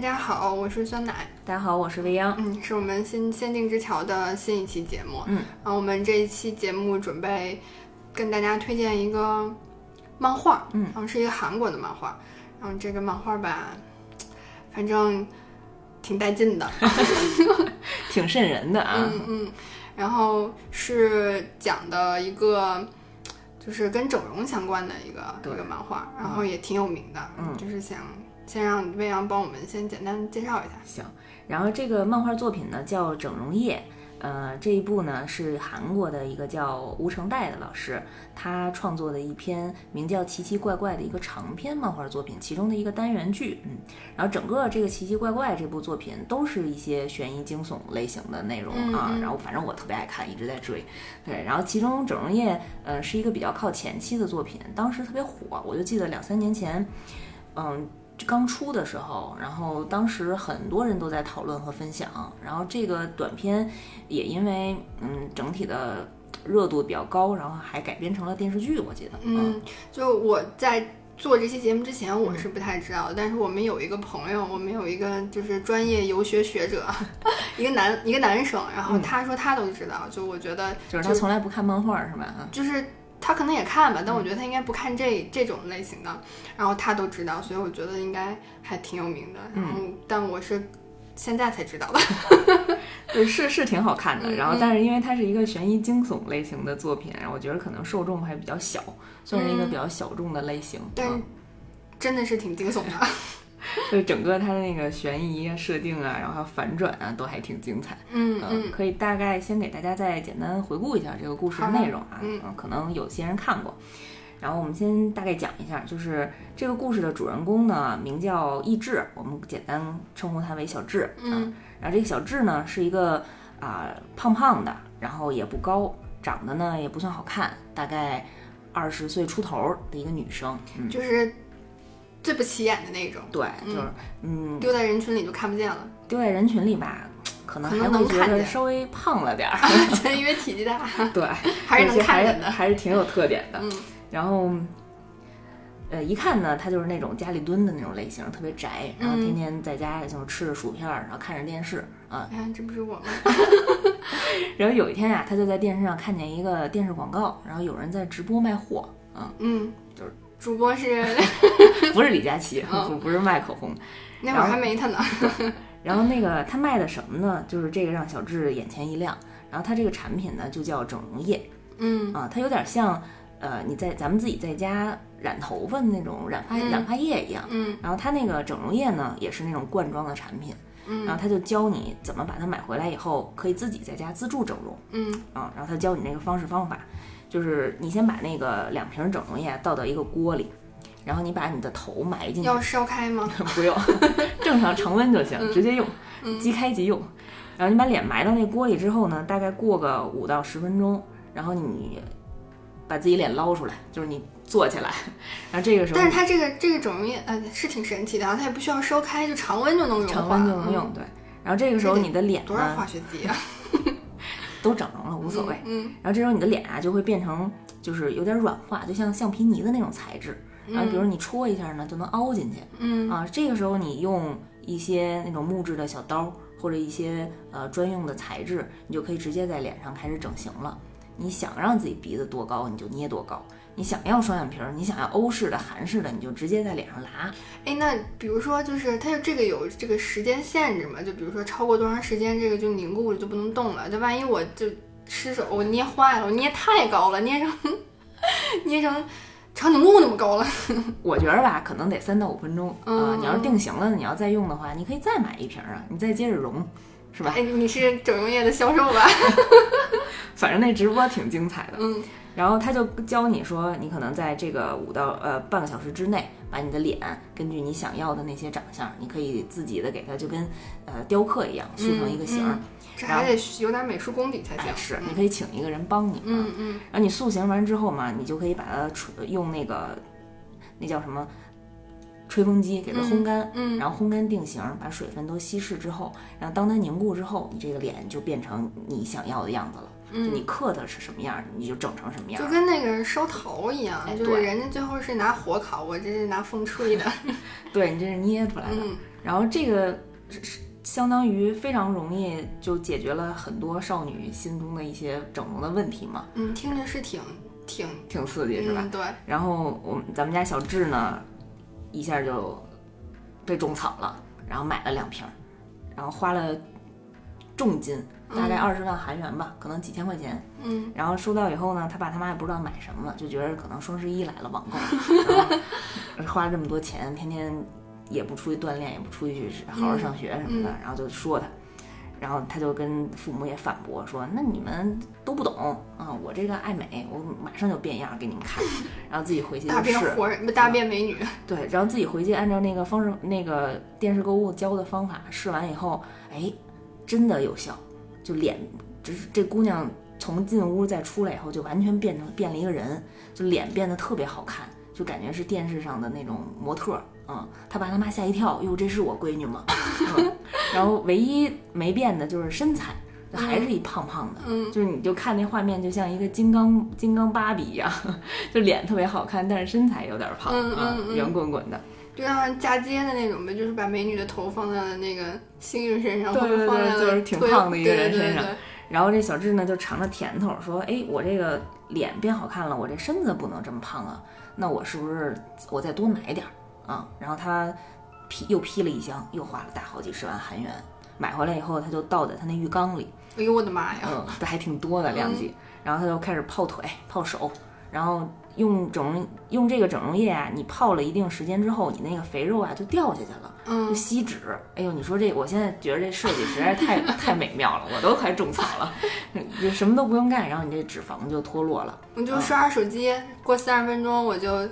大家好，我是酸奶。大家好，我是未央。嗯，是我们新限定之桥的新一期节目。嗯，然后我们这一期节目准备跟大家推荐一个漫画。嗯，然后是一个韩国的漫画。然后这个漫画吧，反正挺带劲的，挺瘆人的啊。嗯嗯。然后是讲的一个，就是跟整容相关的一个一个漫画，然后也挺有名的。嗯，就是想先让魏阳帮我们先简单介绍一下。行。然后这个漫画作品呢叫《整容液》，呃，这一部呢是韩国的一个叫吴成代的老师，他创作的一篇名叫《奇奇怪怪》的一个长篇漫画作品，其中的一个单元剧。嗯，然后整个这个《奇奇怪怪》这部作品都是一些悬疑惊悚类型的内容啊。然后反正我特别爱看，一直在追。对，然后其中《整容液》呃是一个比较靠前期的作品，当时特别火，我就记得两三年前，嗯。刚出的时候，然后当时很多人都在讨论和分享，然后这个短片也因为嗯整体的热度比较高，然后还改编成了电视剧，我记得。嗯，就我在做这期节目之前，我是不太知道，但是我们有一个朋友，我们有一个就是专业游学学者，一个男一个男生，然后他说他都知道，就我觉得就是他从来不看漫画是吧？就是。他可能也看吧，但我觉得他应该不看这这种类型的，然后他都知道，所以我觉得应该还挺有名的。然后，但我是现在才知道的。对，是是挺好看的。然后，但是因为它是一个悬疑惊悚类型的作品，然后我觉得可能受众还比较小，算是一个比较小众的类型。但真的是挺惊悚的。就整个它的那个悬疑啊、设定啊，然后还有反转啊，都还挺精彩。嗯嗯，可以大概先给大家再简单回顾一下这个故事的内容啊。嗯，可能有些人看过。然后我们先大概讲一下，就是这个故事的主人公呢，名叫易志，我们简单称呼他为小智。嗯，然后这个小智呢，是一个啊胖胖的，然后也不高，长得呢也不算好看，大概二十岁出头的一个女生。嗯，就是。最不起眼的那种，对，就是嗯，丢在人群里就看不见了。丢在人群里吧，可能还会觉得稍微胖了点儿，因为体积大。对，还是能看见的，还是挺有特点的。嗯，然后，呃，一看呢，他就是那种家里蹲的那种类型，特别宅，然后天天在家就是吃着薯片，然后看着电视啊。哎，这不是我吗？然后有一天啊，他就在电视上看见一个电视广告，然后有人在直播卖货，嗯嗯，就是。主播是，不是李佳琦，不不是卖口红，那会儿还没他呢。然后那个他卖的什么呢？就是这个让小智眼前一亮。然后他这个产品呢，就叫整容液。嗯啊，它有点像呃你在咱们自己在家染头发的那种染发染发液一样。嗯。然后他那个整容液呢，也是那种罐装的产品。嗯。然后他就教你怎么把它买回来以后，可以自己在家自助整容。嗯。啊，然后他教你那个方式方法。就是你先把那个两瓶整容液倒到一个锅里，然后你把你的头埋进去。要烧开吗？不用，正常常温就行，直接用，即开即用。然后你把脸埋到那锅里之后呢，大概过个五到十分钟，然后你把自己脸捞出来，就是你坐起来，然后这个时候。但是它这个这个整容液呃是挺神奇的啊，它也不需要烧开，就常温就能用。常温就能用，对。然后这个时候你的脸多少化学剂啊？都整容了，无所谓。嗯，然后这时候你的脸啊就会变成就是有点软化，就像橡皮泥的那种材质。然后比如你戳一下呢，就能凹进去。嗯啊，这个时候你用一些那种木质的小刀或者一些呃专用的材质，你就可以直接在脸上开始整形了。你想让自己鼻子多高，你就捏多高。你想要双眼皮儿，你想要欧式的、韩式的，你就直接在脸上拉。哎，那比如说，就是它这个有这个时间限制嘛？就比如说超过多长时间，这个就凝固了，就不能动了。就万一我就失手，我捏坏了，我捏太高了，捏成捏成长颈鹿那么高了。我觉得吧，可能得三到五分钟啊。你要是定型了，你要再用的话，你可以再买一瓶啊，你再接着融，是吧？哎，你是整容液的销售吧？反正那直播挺精彩的。嗯。然后他就教你说，你可能在这个五到呃半个小时之内，把你的脸根据你想要的那些长相，你可以自己的给它就跟呃雕刻一样塑成一个形儿。这还得有点美术功底才行。是，你可以请一个人帮你。嗯嗯。然后你塑形完之后嘛，你就可以把它吹用那个那叫什么吹风机给它烘干。嗯。然后烘干定型，把水分都稀释之后，然后当它凝固之后，你这个脸就变成你想要的样子了。嗯，你刻的是什么样，你就整成什么样，就跟那个烧陶一样，就是人家最后是拿火烤，我这是拿风吹的。对你这是捏出来的。然后这个是是相当于非常容易就解决了很多少女心中的一些整容的问题嘛，嗯，听着是挺挺挺刺激是吧？嗯，对，然后我咱们家小智呢，一下就被种草了，然后买了两瓶儿，然后花了重金，大概二十万韩元吧，可能几千块钱。嗯然后收到以后呢，他爸他妈也不知道买什么了，就觉得可能双十一来了网购，然后花了这么多钱，天天也不出去锻炼，也不出去好好上学什么的，嗯然后就说他。然后他就跟父母也反驳说：“那你们都不懂啊，我这个爱美，我马上就变样给你们看。”然后自己回去就大变，活人，不大变美女，对，然后自己回去按照那个方式，那个电视购物教的方法试完以后，哎，真的有效，就脸，就是这姑娘从进屋再出来以后，就完全变成变了一个人，就脸变得特别好看，就感觉是电视上的那种模特儿。嗯，他爸他妈吓一跳，哟，这是我闺女吗？嗯，然后唯一没变的就是身材，就还是一胖胖的。嗯就是你就看那画面，就像一个金刚金刚芭比一样，就脸特别好看，但是身材有点胖嗯啊嗯，嗯圆滚滚的。就像嫁接的那种呗，就是把美女的头放在了那个幸运身上，对对或者放在了对就是挺胖的一个人身上然后这小智呢就尝着甜头，说：“哎，我这个脸变好看了，我这身子不能这么胖啊，那我是不是我再多买点儿啊？”然后他批又批了一箱，又花了大好几十万韩元。买回来以后，他就倒在他那浴缸里，哎呦我的妈呀！嗯，这还挺多的量级。然后他就开始泡腿、泡手，然后用整容用这个整容液啊，你泡了一定时间之后，你那个肥肉啊就掉下去了。嗯就嗯，吸脂，哎呦，你说这，我现在觉得这设计实在是太 太美妙了，我都快种草了，就什么都不用干，然后你这脂肪就脱落了。我就刷刷手机，过三十分钟我就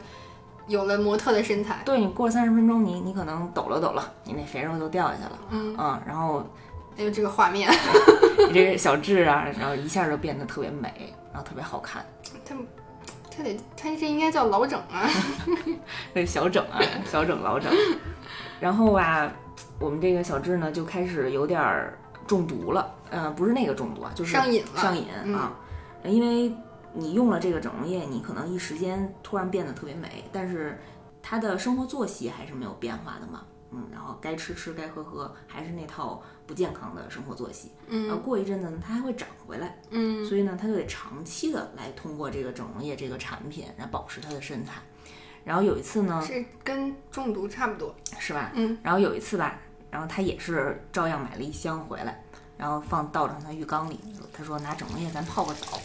有了模特的身材。对你过三十分钟，你你可能抖了抖了，你那肥肉就掉下去了，嗯，嗯，然后哎呦这个画面，你这个小痣啊，然后一下就变得特别美，然后特别好看。他他得他这应该叫老整啊。这小整啊，小整老整。然后吧，我们这个小智呢就开始有点儿中毒了，呃，不是那个中毒啊，就是上瘾了上瘾嗯啊，因为你用了这个整容液，你可能一时间突然变得特别美，但是他的生活作息还是没有变化的嘛。嗯，然后该吃吃，该喝喝，还是那套不健康的生活作息。嗯然后嗯过一阵子呢，它还会长回来。嗯所以呢，他就得长期的来通过这个整容液这个产品来保持他的身材。然后有一次呢，是跟中毒差不多。是吧？嗯。然后有一次吧，然后他也是照样买了一箱回来，然后放倒上他浴缸里，他说拿整容液咱泡个澡。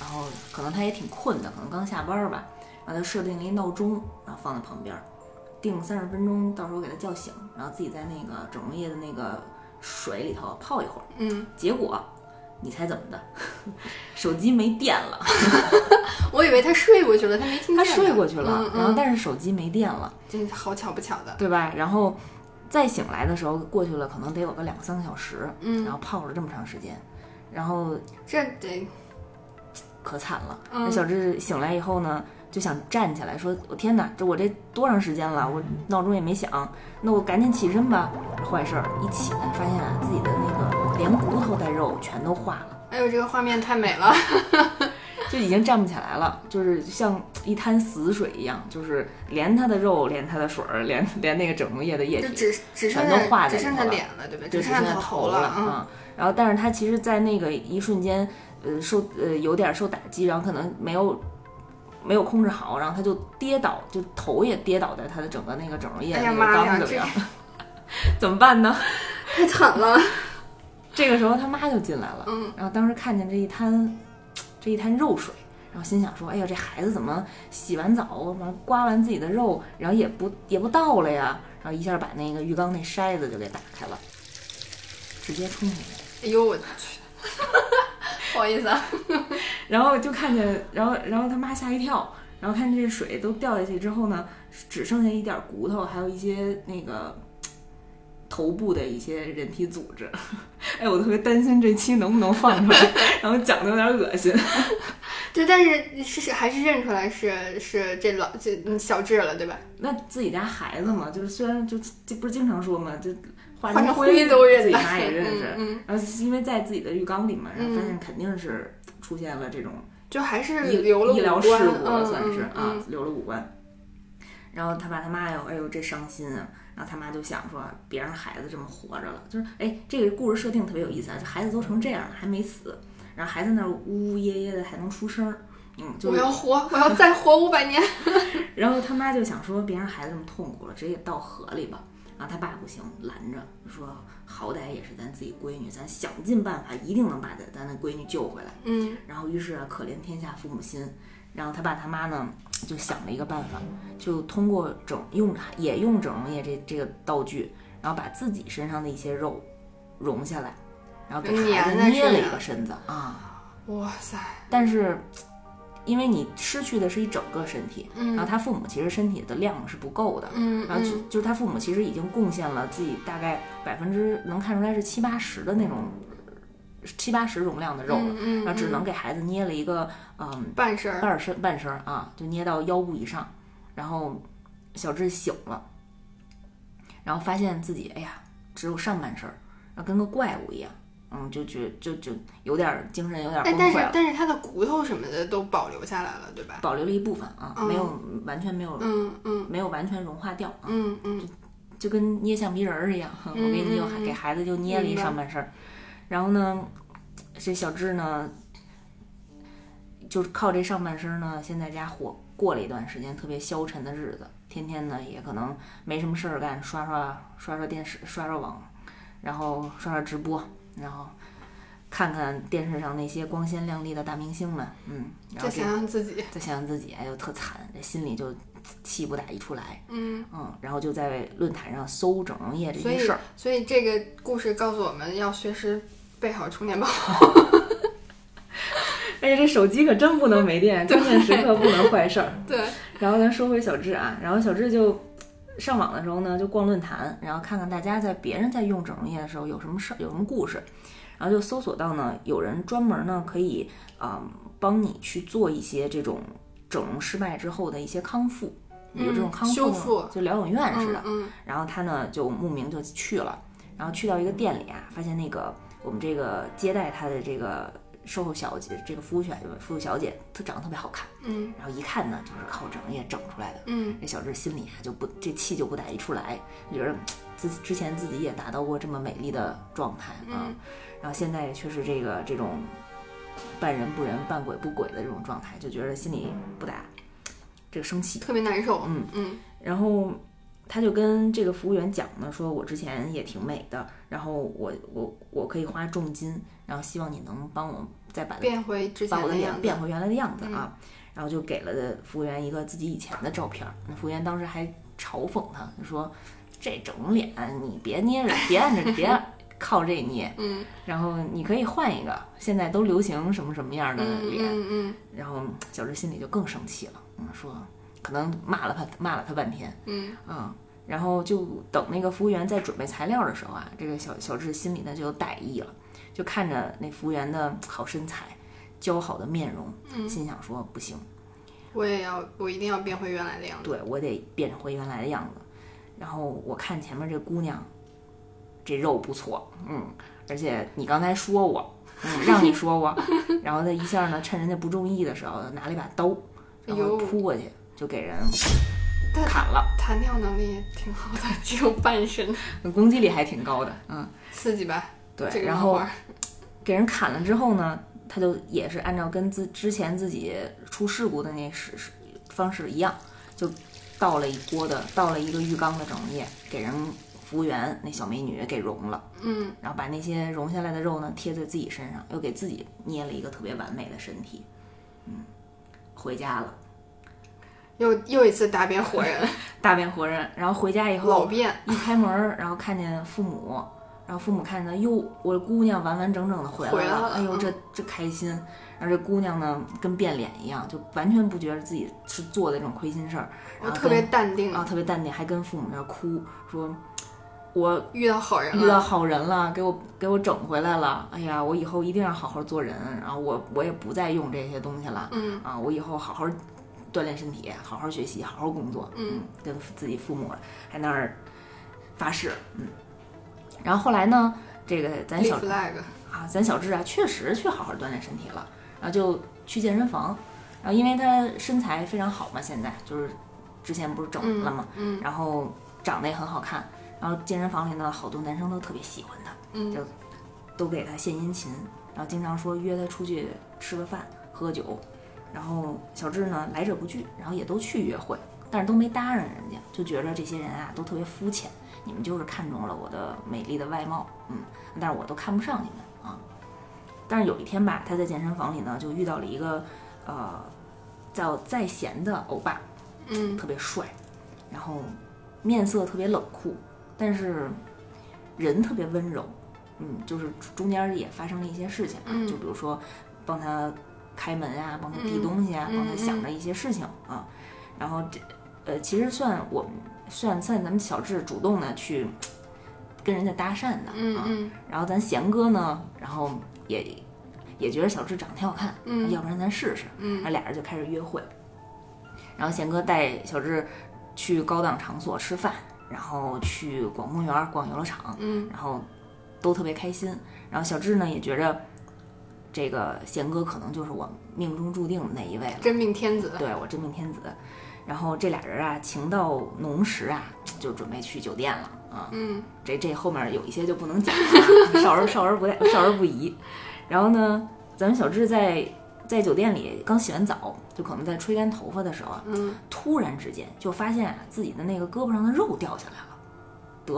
然后可能他也挺困的，可能刚下班儿吧，然后他设定了一闹钟，然后放在旁边儿，定三十分钟，到时候给他叫醒，然后自己在那个整容液的那个水里头泡一会儿。嗯，结果，你猜怎么的？手机没电了，我以为他睡过去了，他没听见他。睡过去了，嗯嗯、然后但是手机没电了，这好巧不巧的。对吧？然后再醒来的时候，过去了可能得有个两三个小时，嗯然后泡了这么长时间，然后这得可惨了。嗯那小智醒来以后呢，就想站起来，说：“我天哪，这我这多长时间了？我闹钟也没响，那我赶紧起身吧。”坏事儿，一起来发现啊，自己的那个连骨头带肉全都化了。哎呦，这个画面太美了。就已经站不起来了，就是像一滩死水一样，就是连他的肉，连他的水儿，连连那个整容液的液体，就只只剩全都化下只剩在里头了下脸了，对吧？就只剩下头了。嗯，啊。然后，但是他其实，在那个一瞬间，呃，受呃有点受打击，然后可能没有没有控制好，然后他就跌倒，就头也跌倒在他的整个那个整容液里了。怎么办呢？太惨了。这个时候他妈就进来了，嗯，然后当时看见这一滩这一滩肉水，然后心想说：“哎呀，这孩子怎么洗完澡完刮完自己的肉，然后也不也不倒了呀？”然后一下把那个浴缸那筛子就给打开了，直接冲进去。哎呦我去，不好意思啊。然后就看见，然后然后他妈吓一跳，然后看见这水都掉下去之后呢，只剩下一点骨头，还有一些那个头部的一些人体组织。哎，我特别担心这期能不能放出来，然后讲的有点恶心。对，但是是是还是认出来是是这老这嗯小智了，对吧？那自己家孩子嘛，就是虽然就这不是经常说嘛，就化化成灰灰都认得自己妈也认识。嗯然后因为在自己的浴缸里嘛，然后发嗯现肯定是出现了这种就还是医留了医疗事故算是、嗯啊，留了五官。然后他爸他妈哟，哎呦这伤心啊。然后他妈就想说，别让孩子这么活着了，就是哎，这个故事设定特别有意思啊，就孩子都成这样了还没死，然后还在那儿呜呜咽咽的还能出声儿，嗯，就我要活，我要再活五百年。然后他妈就想说，别让孩子这么痛苦了，直接倒河里吧。然后他爸不行，拦着说，好歹也是咱自己闺女，咱想尽办法，一定能把咱咱的闺女救回来。嗯然后于是啊，可怜天下父母心。然后他爸他妈呢，就想了一个办法，就通过整用也用整容液这这个道具，然后把自己身上的一些肉融下来，然后给孩子捏了一个身子啊。哇塞，但是因为你失去的是一整个身体，嗯。然后他父母其实身体的量是不够的，嗯然后就嗯。就是他父母其实已经贡献了自己大概百分之能看出来是七八十的那种七八十容量的肉了，嗯嗯然后只能嗯给孩子捏了一个嗯半身，半身半身啊，就捏到腰部以上，然后小智醒了，然后发现自己哎呀只有上半身儿，然后跟个怪物一样，嗯，就觉就就有点儿精神有点儿哎，但是崩溃了。但是他的骨头什么的都保留下来了，对吧？保留了一部分啊，嗯没有完全没有、嗯嗯没有完全融化掉啊，嗯嗯就跟捏橡皮人儿一样。我给你就给孩子就捏了一上半身儿，然后呢，这小智呢，就是靠这上半身儿呢，先在家活过了一段时间特别消沉的日子，天天呢也可能没什么事儿干，刷刷刷刷电视，刷刷网，然后刷刷直播，然后。看看电视上那些光鲜亮丽的大明星们，嗯，然后再想想自己，再想想自己，哎呦特惨，这心里就气不打一处来，嗯，嗯，然后就在论坛上搜整容液这所以件事儿，所以这个故事告诉我们要随时备好充电宝。哎呀，这手机可真不能没电，关键时刻不能坏事儿。对，然后咱说回小智啊，然后小智就上网的时候呢，就逛论坛，然后看看大家在别人在用整容液的时候有什么事儿，有什么故事，然后就搜索到呢，有人专门呢可以啊、帮你去做一些这种整容失败之后的一些康复，有这种嗯康复？就疗养院似的嗯。嗯。然后他呢就慕名就去了，然后去到一个店里啊，发现那个我们这个接待他的这个售后小姐，这个服务小服务小姐，她长得特别好看，嗯然后一看呢就是靠整容液整出来的。嗯这小智心里啊就不这气就不打一处来，就觉得自之前自己也达到过这么美丽的状态啊，嗯然后现在却是这个这种半人不人半鬼不鬼的这种状态，就觉得心里不打这个生气。特别难受。嗯嗯然后他就跟这个服务员讲呢，说我之前也挺美的，然后我我我可以花重金，然后希望你能帮我再把变回之前把我的脸。变回原来的样子啊。然后就给了服务员一个自己以前的照片儿，那服务员当时还嘲讽他，就说这整脸你别捏着，别按着，别 靠这捏，嗯然后你可以换一个，现在都流行什么什么样的嗯脸。嗯嗯然后小智心里就更生气了，嗯，说可能骂了他骂了他半天，嗯嗯，然后就等那个服务员在准备材料的时候啊，这个小小智心里呢就有歹意了，就看着那服务员的好身材、姣好的面容，嗯，心想说不行，我也要，我一定要变回原来的样子。对我得变回原来的样子。然后我看前面这姑娘，这肉不错，嗯，而且你刚才说我，嗯，让你 说我，然后他一下呢，趁人家不注意的时候，拿了一把刀，然后扑过去就给人砍了，弹跳能力挺好的，只有半身，攻击力还挺高的，嗯，刺激吧？这对，然后 给人砍了之后呢，他就也是按照跟自之前自己出事故的那式式方式一样，就倒了一锅的，倒了一个浴缸的整容液，给人服务员那小美女给融了，嗯。然后把那些融下来的肉呢贴在自己身上，又给自己捏了一个特别完美的身体，嗯，回家了，又又一次大变活人，大变活人，然后回家以后老变。一开门儿，然后看见父母，然后父母看见哟，我的姑娘完完整整的回来了哎呦，嗯这这开心。然后这姑娘呢，跟变脸一样，就完全不觉得自己是做的这种亏心事儿，然后特别淡定，啊特别淡定，还跟父母那儿哭，说我遇到好人了。遇到好人了，给我给我整回来了。哎呀，我以后一定要好好做人，然后我我也不再用这些东西了。嗯啊，我以后好好锻炼身体，好好学习，好好工作。嗯，跟自己父母还那儿发誓，嗯。然后后来呢，这个咱小啊，咱小智啊，确实去好好锻炼身体了，然后就去健身房，然后因为他身材非常好嘛，现在就是之前不是整了嘛？嗯然后长得也很好看，然后健身房里呢，好多男生都特别喜欢他，嗯就都给他献殷勤，然后经常说约他出去吃个饭、喝个酒，然后小智呢来者不拒，然后也都去约会，但是都没搭上人家，就觉着这些人啊都特别肤浅，你们就是看中了我的美丽的外貌，嗯，但是我都看不上你们啊。但是有一天吧，他在健身房里呢就遇到了一个呃叫在贤的欧巴，嗯特别帅，然后面色特别冷酷，但是人特别温柔。嗯，就是中间也发生了一些事情啊，嗯就比如说帮他开门啊，帮他递嗯东西啊，嗯帮他想着一些事情啊。然后这呃，其实算我们算算咱们小智主动的去跟人家搭讪的啊。然后咱贤哥呢，然后也也觉得小智长得挺好看，嗯要不然咱试试。嗯然后俩人就开始约会。然后贤哥带小智去高档场所吃饭，然后去逛公园、逛游乐场，嗯然后都特别开心。然后小智呢也觉着这个贤哥可能就是我命中注定的那一位了，真命天子。对我真命天子。然后这俩人啊，情到浓时啊，就准备去酒店了啊。嗯这这后面有一些就不能讲了，少儿少儿不少儿不宜。然后呢，咱们小智在在酒店里刚洗完澡，就可能在吹干头发的时候啊，嗯突然之间就发现啊自己的那个胳膊上的肉掉下来了。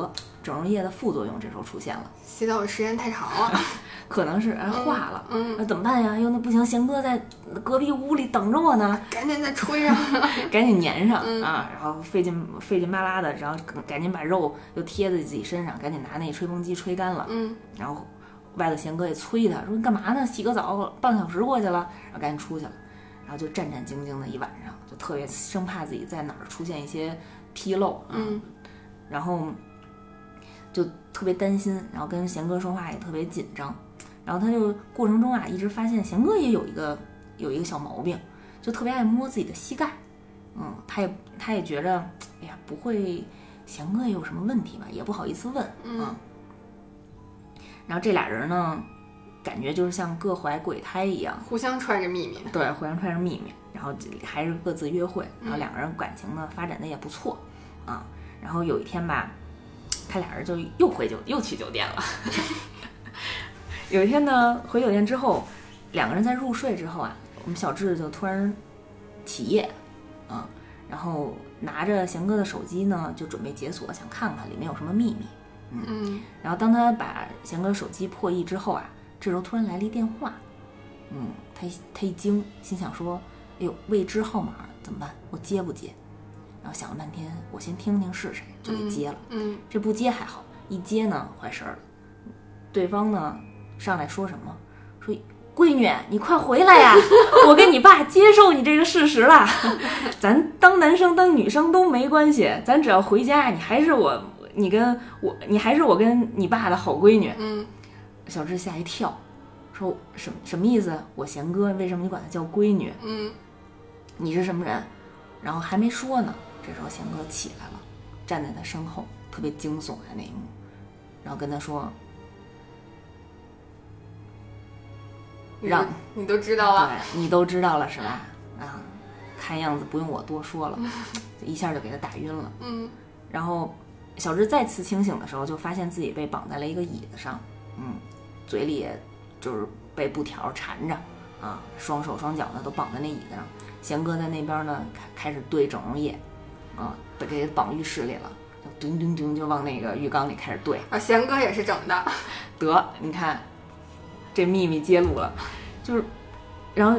得，整容液的副作用这时候出现了，洗澡时间太长了。可能是哎化了。嗯，那怎么办呀？哟，那不行，贤哥在隔壁屋里等着我呢，赶紧再吹上。赶紧粘上、嗯啊！然后费劲费劲巴拉的，然后赶紧把肉又贴在自己身上，赶紧拿那吹风机吹干了。嗯然后外头贤哥也催他说：“你干嘛呢？洗个澡，半个小时过去了。”然后赶紧出去了，然后就战战兢兢的一晚上，就特别生怕自己在哪儿出现一些纰漏啊，嗯然后就特别担心，然后跟贤哥说话也特别紧张，然后他就过程中啊一直发现贤哥也有一个有一个小毛病，就特别爱摸自己的膝盖，嗯，他也他也觉着，哎呀，不会贤哥也有什么问题吧，也不好意思问，嗯。啊。然后这俩人呢，感觉就是像各怀鬼胎一样，互相揣着秘密。对，互相揣着秘密，然后还是各自约会，然后两个人感情呢发展的也不错，啊，然后有一天吧，他俩人就又回酒又去酒店了。有一天呢，回酒店之后，两个人在入睡之后啊，我们小智就突然起夜，啊，然后拿着贤哥的手机呢，就准备解锁，想看看里面有什么秘密。嗯然后当他把贤哥手机破译之后啊，这时候突然来了一电话，嗯，他他一惊，心想说：“哎呦，未知号码怎么办？我接不接？”然后想了半天，我先听听是谁，就给接了。嗯这不接还好，一接呢坏事儿了。对方呢上来说什么？说闺女，你快回来呀！我跟你爸接受你这个事实了。咱当男生当女生都没关系，咱只要回家，你还是我，你跟我，你还是我跟你爸的好闺女。嗯小智吓一跳，说什什么意思？我贤哥，为什么你管他叫闺女？嗯你是什么人？然后还没说呢，这时候贤哥起来了，站在他身后，特别惊悚的那一幕，然后跟他说让你都知道了。对你都知道了是吧？啊，看样子不用我多说了，一下就给他打晕了。嗯然后小智再次清醒的时候，就发现自己被绑在了一个椅子上，嗯，嘴里就是被布条缠着，啊，双手双脚呢都绑在那椅子上。贤哥在那边呢开开始兑整容液，啊，被给绑浴室里了，就咚咚咚就往那个浴缸里开始兑。啊，贤哥也是整的。得，你看，这秘密揭露了，就是，然后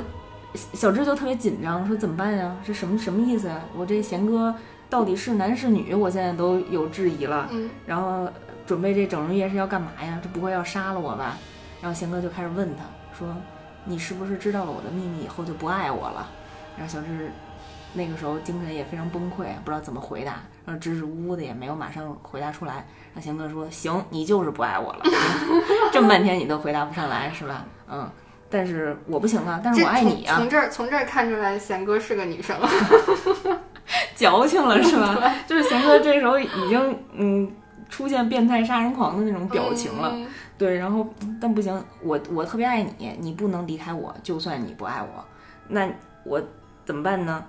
小智就特别紧张，说怎么办呀？这什么什么意思呀？我这贤哥到底是男是女？我现在都有质疑了。嗯然后准备这整容液是要干嘛呀？这不会要杀了我吧？然后贤哥就开始问他说：“你是不是知道了我的秘密以后就不爱我了？”然后小智那个时候精神也非常崩溃，不知道怎么回答，然后支支吾吾的也没有马上回答出来。然后贤哥说：“行，你就是不爱我了，这么半天你都回答不上来是吧？嗯，但是我不行啊，但是我爱你啊从，从这儿从这儿看出来，贤哥是个女生。矫情了是吧？就是贤哥这时候已经嗯出现变态杀人狂的那种表情了。嗯对，然后但不行，我我特别爱你，你不能离开我，就算你不爱我，那我怎么办呢？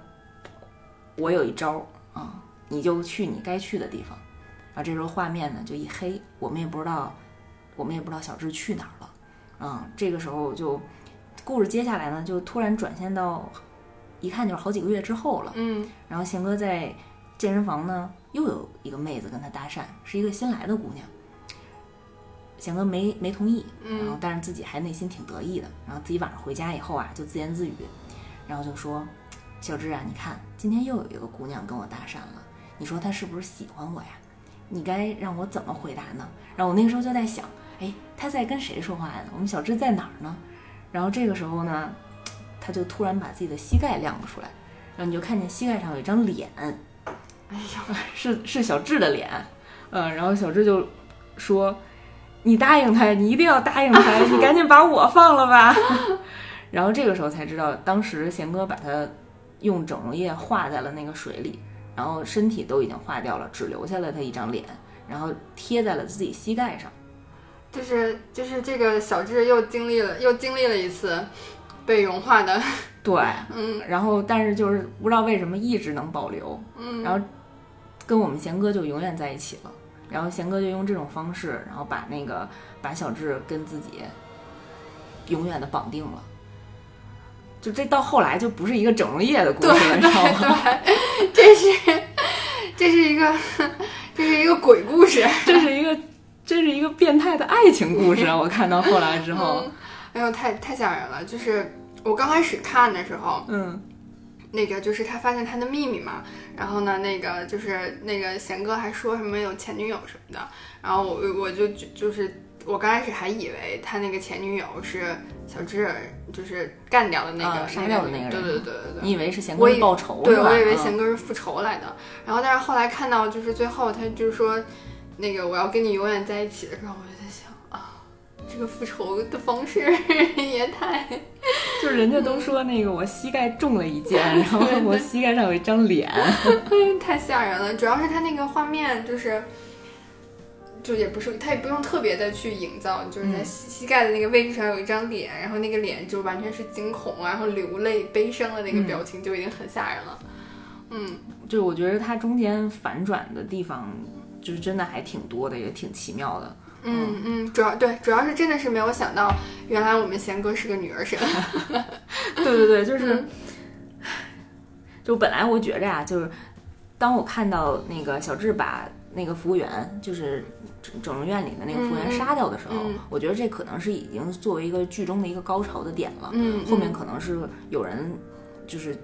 我有一招儿啊、你就去你该去的地方。啊这时候画面呢就一黑，我们也不知道，我们也不知道小智去哪儿了。嗯，这个时候就故事接下来呢就突然转现到，一看就是好几个月之后了。嗯然后贤哥在健身房呢，又有一个妹子跟他搭讪，是一个新来的姑娘。贤哥没没同意，然后嗯但是自己还内心挺得意的。然后自己晚上回家以后啊，就自言自语，然后就说：“小芝啊，你看今天又有一个姑娘跟我搭讪了，你说她是不是喜欢我呀？你该让我怎么回答呢？”然后我那个时候就在想，哎，她在跟谁说话呀？我们小芝在哪儿呢？然后这个时候呢，他就突然把自己的膝盖亮了出来，然后你就看见膝盖上有一张脸，哎呦，是是小智的脸，嗯，然后小智就说：“你答应他，你一定要答应他，你赶紧把我放了吧。”然后这个时候才知道，当时贤哥把他用整容液化在了那个水里，然后身体都已经化掉了，只留下了他一张脸，然后贴在了自己膝盖上。就是就是这个小智又经历了又经历了一次被融化的，对，嗯然后但是就是不知道为什么一直能保留，嗯，然后跟我们贤哥就永远在一起了。然后贤哥就用这种方式，然后把那个把小智跟自己永远的绑定了。就这到后来就不是一个整容业的故事了，你知道吗？对，这是这是一个这是一个鬼故事。这是一个这是一个变态的爱情故事啊！我看到后来之后，嗯，哎呦，太太吓人了！就是我刚开始看的时候，嗯那个就是他发现他的秘密嘛，然后呢，那个就是那个贤哥还说什么有前女友什么的，然后我我就就就是我刚开始还以为他那个前女友是小智，就是干掉的那个、啊杀掉的那个人。对对对对对。你以为是贤哥是报仇对？我以为嗯。贤哥是复仇来的，然后但是后来看到就是最后他就是说，那个我要跟你永远在一起的时候，我就在想啊，这个复仇的方式 也太 就是人家都说那个我膝盖中了一箭，然后我膝盖上有一张脸，太吓人了，主要是他那个画面就是，就也不是他也不用特别的去营造，就是在嗯膝膝盖的那个位置上有一张脸，然后那个脸就完全是惊恐啊，然后流泪、悲伤的那个嗯表情就已经很吓人了。嗯，就是我觉得它中间反转的地方，就是真的还挺多的，也挺奇妙的。嗯嗯，主要对，主要是真的是没有想到，原来我们贤哥是个女儿身。对对对，就是，就本来我觉着呀、就是当我看到那个小智把那个服务员，就是整整容院里的那个服务员杀掉的时候，嗯我觉得这可能是已经作为一个剧中的一个高潮的点了。嗯，后面可能是有人就是。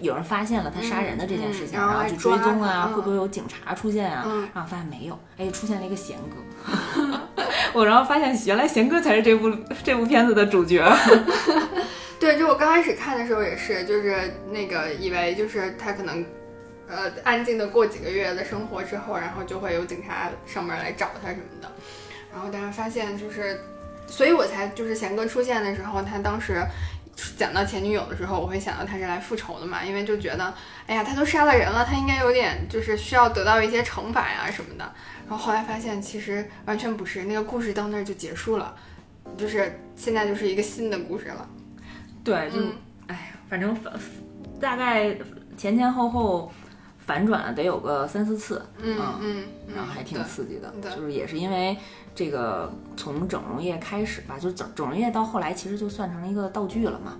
有人发现了他杀人的这件事情，然后去追踪啊，嗯会不会有警察出现啊？嗯然后发现没有，哎，出现了一个贤哥，我然后发现原来贤哥才是这部这部片子的主角。对，就我刚开始看的时候也是，就是那个以为就是他可能，呃，安静的过几个月的生活之后，然后就会有警察上门来找他什么的，然后但是发现就是，所以我才就是贤哥出现的时候，他当时。讲到前女友的时候，我会想到他是来复仇的嘛，因为就觉得，哎呀，他都杀了人了，他应该有点就是需要得到一些惩罚呀什么的。然后后来发现其实完全不是，那个故事到那儿就结束了，就是现在就是一个新的故事了。对，就、嗯哎呀，反正反大概前前后后反转了得有个三四次，嗯嗯嗯，然后还挺刺激的。对就是也是因为这个从整容业开始吧，就整整容业到后来其实就算成一个道具了嘛，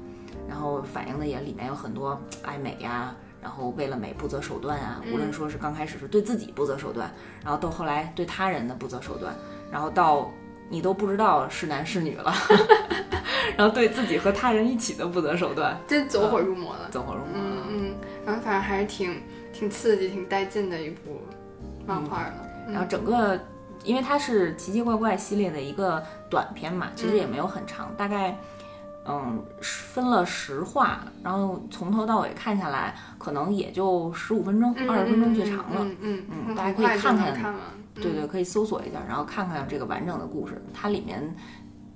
然后反映的也里面有很多爱美呀。然后为了美不择手段啊，无论嗯说是刚开始是对自己不择手段，然后到后来对他人的不择手段，然后到你都不知道是男是女了，然后对自己和他人一起的不择手段，真走火入魔了。走火入魔。嗯嗯，然后反正还是挺挺刺激、挺带劲的一部漫画了。然后整个，因为它是奇奇怪怪系列的一个短片嘛，其实也没有很长，大概嗯分了十话，然后从头到尾看下来，可能也就十五分钟、嗯二十分钟最长了。嗯嗯嗯大家可以看看。对对，可以搜索一下，然后看看这个完整的故事，它里面。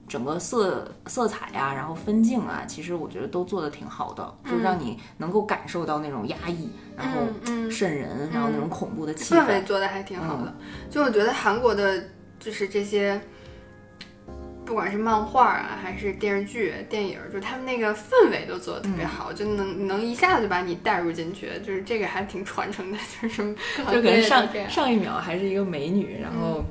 整个色色彩呀、然后分镜啊，其实我觉得都做的挺好的，就让你能够感受到那种压抑，然后嗯嗯。瘆人，然后那种恐怖的气氛。氛。围做的还挺好的。就我觉得韩国的，就是这些不管是漫画啊，还是电视剧、电影，就他们那个氛围都做的特别好，就能能一下子就把你带入进去，就是这个还挺传承的，就是就可能上上一秒还是一个美女，然后，哎、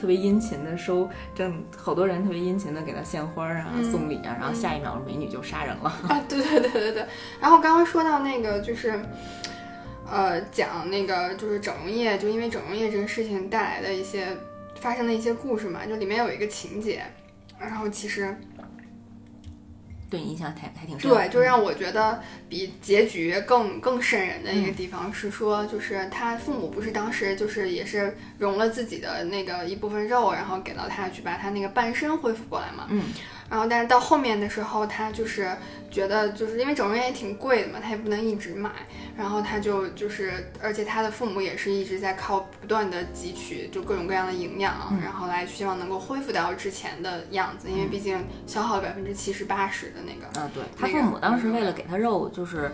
特别殷勤的收，正好多人特别殷勤的给他献花啊、嗯送礼啊，然后下一秒美女就杀人了。啊，对对对对对。然后刚刚说到那个就是，呃，讲那个就是整容业，就因为整容业这个事情带来的一些发生的一些故事嘛，就里面有一个情节，然后其实对你印象还还挺深。对，就让我觉得比结局更更瘆人的一个地方是说，就是他父母不是当时就是也是融了自己的那个一部分肉，然后给到他去把他那个半身恢复过来嘛。嗯。然后，但是到后面的时候，他就是觉得，就是因为整容院也挺贵的嘛，他也不能一直买，然后他就就是，而且他的父母也是一直在靠不断的汲取就各种各样的营养，嗯然后来希望能够恢复到之前的样子，因为毕竟消耗了百分之七十八十的那个。啊，对他那个父母当时为了给他肉，就是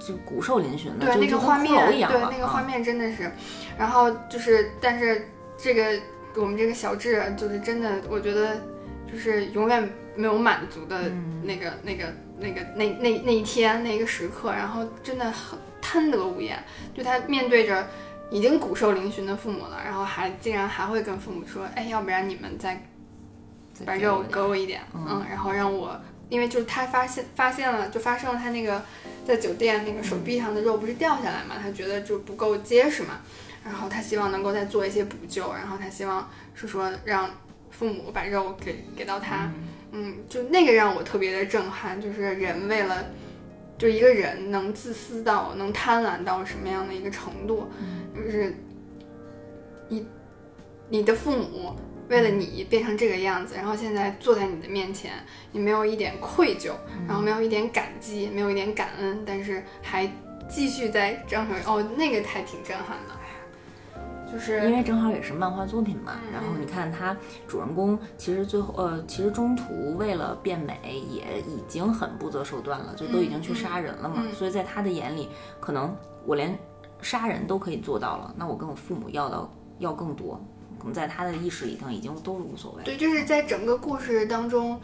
就骨瘦嶙峋的，对那个画面，对那个画啊面真的是，然后就是，但是这个我们这个小智啊就是真的，我觉得就是永远没有满足的嗯。那个、那个那个那那那一天那个时刻，然后真的很贪得无厌，就他面对着。已经骨瘦嶙峋的父母了，然后还竟然还会跟父母说：“哎，要不然你们再把肉给我一点，嗯，然后让我，因为就是他发现发现了，就发生了他那个在酒店那个手臂上的肉不是掉下来嘛，他觉得就不够结实嘛，然后他希望能够再做一些补救，然后他希望是说让父母把肉给给到他，嗯，就那个让我特别的震撼，就是人为了。就一个人能自私到能贪婪到什么样的一个程度，就是你你的父母为了你变成这个样子，然后现在坐在你的面前，你没有一点愧疚，然后没有一点感激，没有一点感恩，但是还继续在张成哦，那个还挺震撼的，就是因为正好也是漫画作品嘛，嗯。然后你看他主人公其实最后呃，其实中途为了变美也已经很不择手段了，就都已经去杀人了嘛，所以在他的眼里，可能我连杀人都可以做到了，那我跟我父母要到要更多，可能在他的意识里头已经都是无所谓。对，就是在整个故事当中，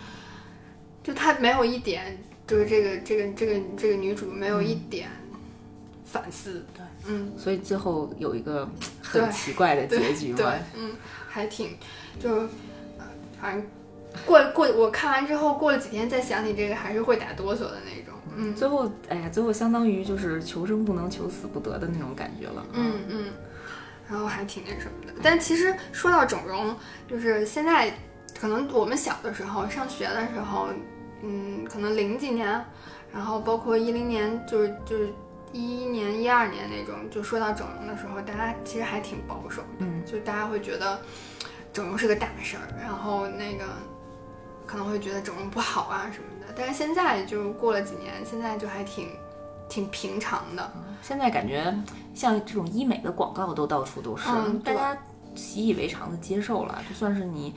就他没有一点，就是这个这个这个这个女主没有一点反思，对，嗯，所以最后有一个很奇怪的结局对嘛，，嗯，还挺，就，是反正过过我看完之后，过了几天再想起这个，还是会打哆嗦的那种，嗯。最后哎呀，最后相当于就是求生不能，求死不得的那种感觉了。嗯。嗯，然后还挺那什么的。但其实说到整容，就是现在可能我们小的时候上学的时候，嗯，可能零几年，然后包括一零年，就是就是一一年、一二年那种，就说到整容的时候，大家其实还挺保守的，嗯，就大家会觉得整容是个大事儿，然后那个可能会觉得整容不好啊什么的。但是现在就过了几年，现在就还挺挺平常的。现在感觉像这种医美的广告都到处都是，大家习以为常的接受了，就算是你。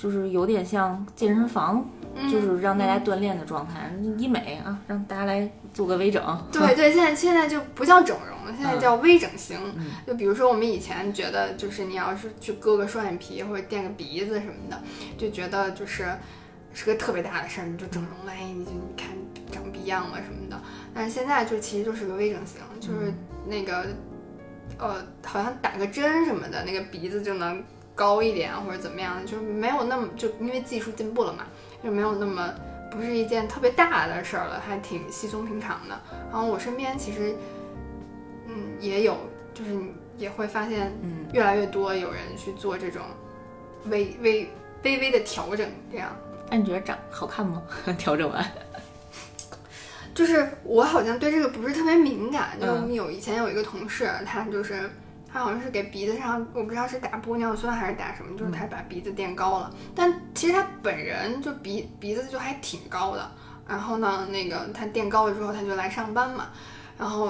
就是有点像健身房，嗯就是让大家锻炼的状态。医美啊，让大家来做个微整。对对，现在现在就不叫整容了，现在叫微整形。嗯就比如说我们以前觉得，就是你要是去割个双眼皮或者垫个鼻子什么的，就觉得就是是个特别大的事儿，你就整容了，哎，你就你看长逼样了什么的。但是现在就其实就是个微整形，就是那个呃，好像打个针什么的，那个鼻子就能高一点啊或者怎么样，就是没有那么就因为技术进步了嘛，就没有那么。不是一件特别大的事儿了，还挺稀松平常的。然后我身边其实，嗯，也有，就是你也会发现，嗯，越来越多有人去做这种微微微微的调整，这样。那你觉得长好看吗？调整完，就是我好像对这个不是特别敏感，就嗯有以前有一个同事，他就是他好像是给鼻子上，我不知道是打玻尿酸还是打什么，就是他把鼻子垫高了，但其实他本人就鼻鼻子就还挺高的。然后呢，那个他垫高了之后，他就来上班嘛，然后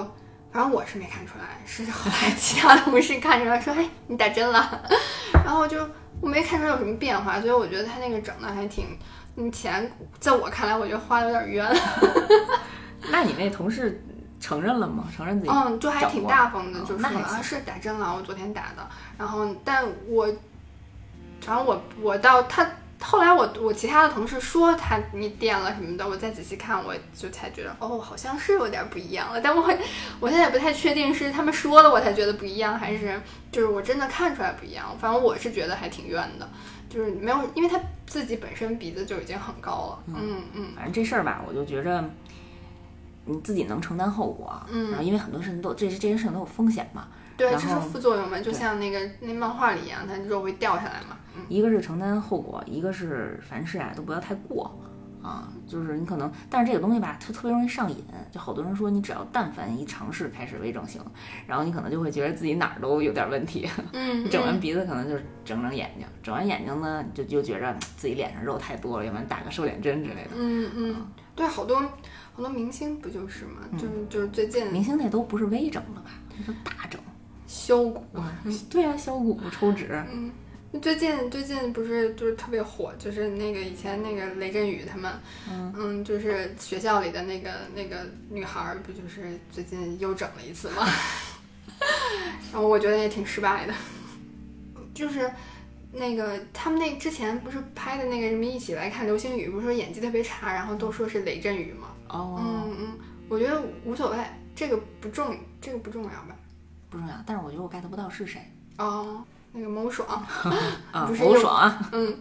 反正我是没看出来，是后来其他同事看出来说，哎，你打针了，然后就我没看出来有什么变化，所以我觉得他那个整的还挺。嗯，钱在我看来，我觉得花的有点冤。那你那同事承认了吗？承认自己？嗯，就还挺大方的，哦就说啊那还行是打针了，我昨天打的。然后，但我，反正我我到他后来我我其他的同事说他你垫了什么的，我再仔细看，我就才觉得哦，好像是有点不一样了。但我我现在也不太确定是他们说了我才觉得不一样，还是就是我真的看出来不一样。反正我是觉得还挺冤的，就是没有，因为他自己本身鼻子就已经很高了。嗯嗯，反正这事儿吧，我就觉着你自己能承担后果。嗯，然后因为很多事情都这这些事情都有风险嘛。对，这是副作用嘛，就像那个那漫画里一样，它肉会掉下来嘛。嗯一个是承担后果，一个是凡事啊都不要太过啊，就是你可能，但是这个东西吧，它特别容易上瘾。就好多人说，你只要但凡一尝试开始微整形，然后你可能就会觉得自己哪儿都有点问题。嗯，你整完嗯鼻子可能就是整整眼睛，整完眼睛呢，就就觉着自己脸上肉太多了，要不然打个瘦脸针之类的。嗯嗯，对，好多好多明星不就是嘛，就是就是最近明星那都不是微整了吧？那是大整。削骨。对呀、削骨抽脂。嗯，最近最近不是就是特别火，就是那个以前那个雷震宇他们，嗯就是学校里的那个那个女孩儿，不就是最近又整了一次吗？然后我觉得也挺失败的，就是。那个他们那之前不是拍的那个什么一起来看流星雨，不是说演技特别差，然后都说是雷震宇吗？哦，嗯嗯，我觉得无所谓，这个不重，这个不重要吧？不重要，但是我觉得我 get 不到是谁哦，那个某爽，啊，不是又侯爽啊。嗯，